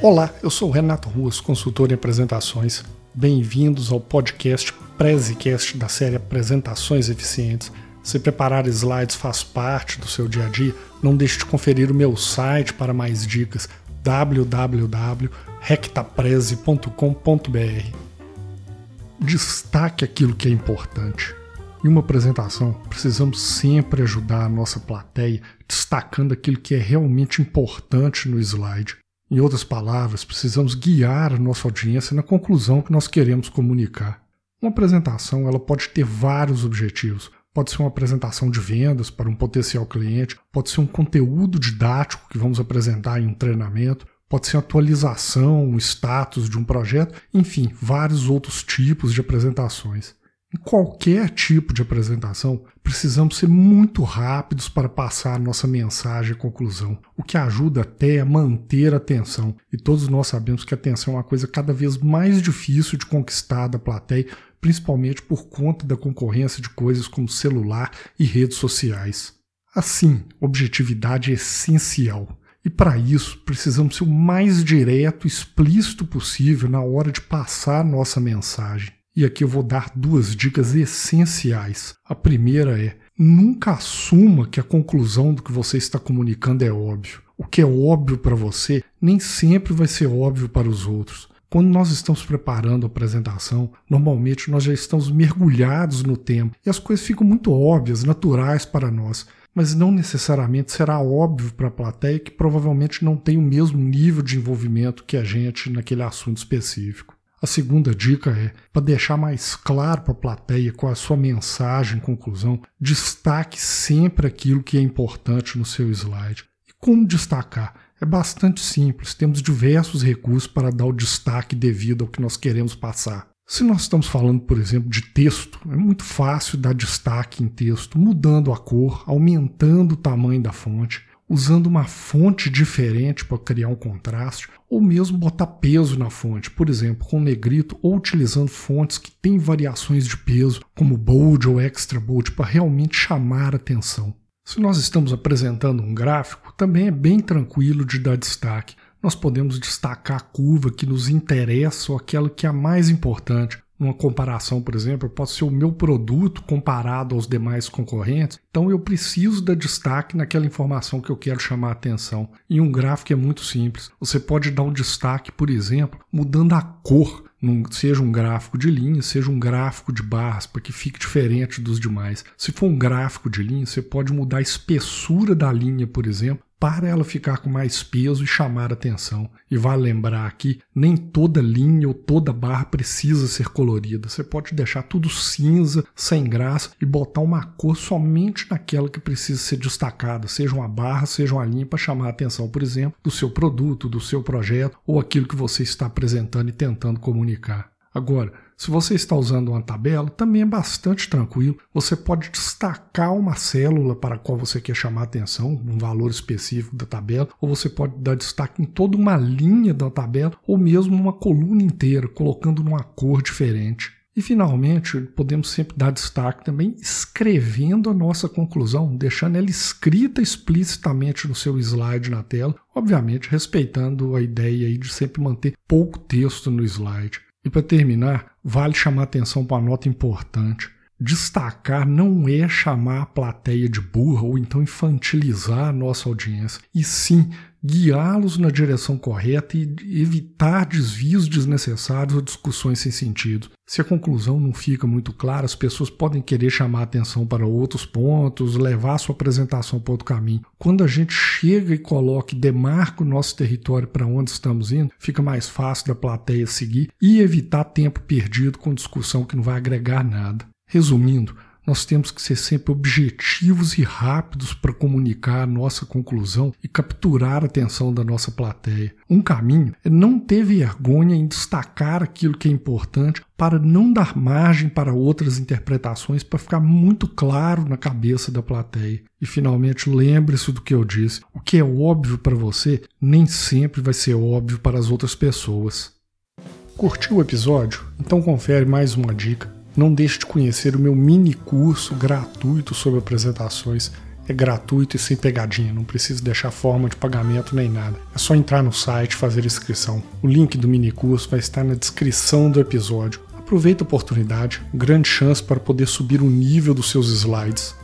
Olá, eu sou Renato Ruas, consultor em apresentações. Bem-vindos ao podcast Prezicast da série Apresentações Eficientes. Se preparar slides faz parte do seu dia a dia, não deixe de conferir o meu site para mais dicas www.rectapreze.com.br. Destaque aquilo que é importante. Em uma apresentação, precisamos sempre ajudar a nossa plateia destacando aquilo que é realmente importante no slide. Em outras palavras, precisamos guiar a nossa audiência na conclusão que nós queremos comunicar. Uma apresentação ela pode ter vários objetivos. Pode ser uma apresentação de vendas para um potencial cliente, pode ser um conteúdo didático que vamos apresentar em um treinamento, pode ser atualização, um status de um projeto, enfim, vários outros tipos de apresentações. Em qualquer tipo de apresentação, precisamos ser muito rápidos para passar nossa mensagem e conclusão, o que ajuda até a manter a atenção. E todos nós sabemos que a atenção é uma coisa cada vez mais difícil de conquistar da plateia, principalmente por conta da concorrência de coisas como celular e redes sociais. Assim, objetividade é essencial. E para isso, precisamos ser o mais direto e explícito possível na hora de passar nossa mensagem. E aqui eu vou dar duas dicas essenciais. A primeira é: nunca assuma que a conclusão do que você está comunicando é óbvio. O que é óbvio para você nem sempre vai ser óbvio para os outros. Quando nós estamos preparando a apresentação, normalmente nós já estamos mergulhados no tema e as coisas ficam muito óbvias, naturais para nós, mas não necessariamente será óbvio para a plateia que provavelmente não tem o mesmo nível de envolvimento que a gente naquele assunto específico. A segunda dica é, para deixar mais claro para a plateia qual é a sua mensagem, conclusão, destaque sempre aquilo que é importante no seu slide. E como destacar? É bastante simples, temos diversos recursos para dar o destaque devido ao que nós queremos passar. Se nós estamos falando, por exemplo, de texto, é muito fácil dar destaque em texto, mudando a cor, aumentando o tamanho da fonte, usando uma fonte diferente para criar um contraste, ou mesmo botar peso na fonte, por exemplo, com negrito, ou utilizando fontes que têm variações de peso, como bold ou extra bold, para realmente chamar atenção. Se nós estamos apresentando um gráfico, também é bem tranquilo de dar destaque. Nós podemos destacar a curva que nos interessa ou aquela que é a mais importante, numa comparação, por exemplo, pode ser o meu produto comparado aos demais concorrentes. Então eu preciso dar destaque naquela informação que eu quero chamar a atenção. E um gráfico é muito simples. Você pode dar um destaque, por exemplo, mudando a cor num, seja um gráfico de linha, seja um gráfico de barras, para que fique diferente dos demais. Se for um gráfico de linha, você pode mudar a espessura da linha, por exemplo, para ela ficar com mais peso e chamar atenção. E vale lembrar aqui, nem toda linha ou toda barra precisa ser colorida. Você pode deixar tudo cinza, sem graça e botar uma cor somente naquela que precisa ser destacada, seja uma barra, seja uma linha para chamar a atenção, por exemplo, do seu produto, do seu projeto ou aquilo que você está apresentando e tentando comunicar. Agora, se você está usando uma tabela, também é bastante tranquilo. Você pode destacar uma célula para a qual você quer chamar atenção, um valor específico da tabela, ou você pode dar destaque em toda uma linha da tabela, ou mesmo uma coluna inteira, colocando numa cor diferente. E finalmente, podemos sempre dar destaque também escrevendo a nossa conclusão, deixando ela escrita explicitamente no seu slide na tela, obviamente respeitando a ideia de sempre manter pouco texto no slide. E para terminar, vale chamar atenção para uma nota importante. Destacar não é chamar a plateia de burra ou então infantilizar a nossa audiência, e sim guiá-los na direção correta e evitar desvios desnecessários ou discussões sem sentido. Se a conclusão não fica muito clara, as pessoas podem querer chamar atenção para outros pontos, levar a sua apresentação para outro caminho. Quando a gente chega e coloca e demarca o nosso território para onde estamos indo, fica mais fácil da plateia seguir e evitar tempo perdido com discussão que não vai agregar nada. Resumindo, nós temos que ser sempre objetivos e rápidos para comunicar a nossa conclusão e capturar a atenção da nossa plateia. Um caminho é não ter vergonha em destacar aquilo que é importante para não dar margem para outras interpretações, para ficar muito claro na cabeça da plateia. E finalmente, lembre-se do que eu disse: o que é óbvio para você nem sempre vai ser óbvio para as outras pessoas. Curtiu o episódio? Então confere mais uma dica não deixe de conhecer o meu mini curso gratuito sobre apresentações. É gratuito e sem pegadinha, não precisa deixar forma de pagamento nem nada. É só entrar no site e fazer inscrição. O link do mini curso vai estar na descrição do episódio. Aproveita a oportunidade, grande chance para poder subir o nível dos seus slides.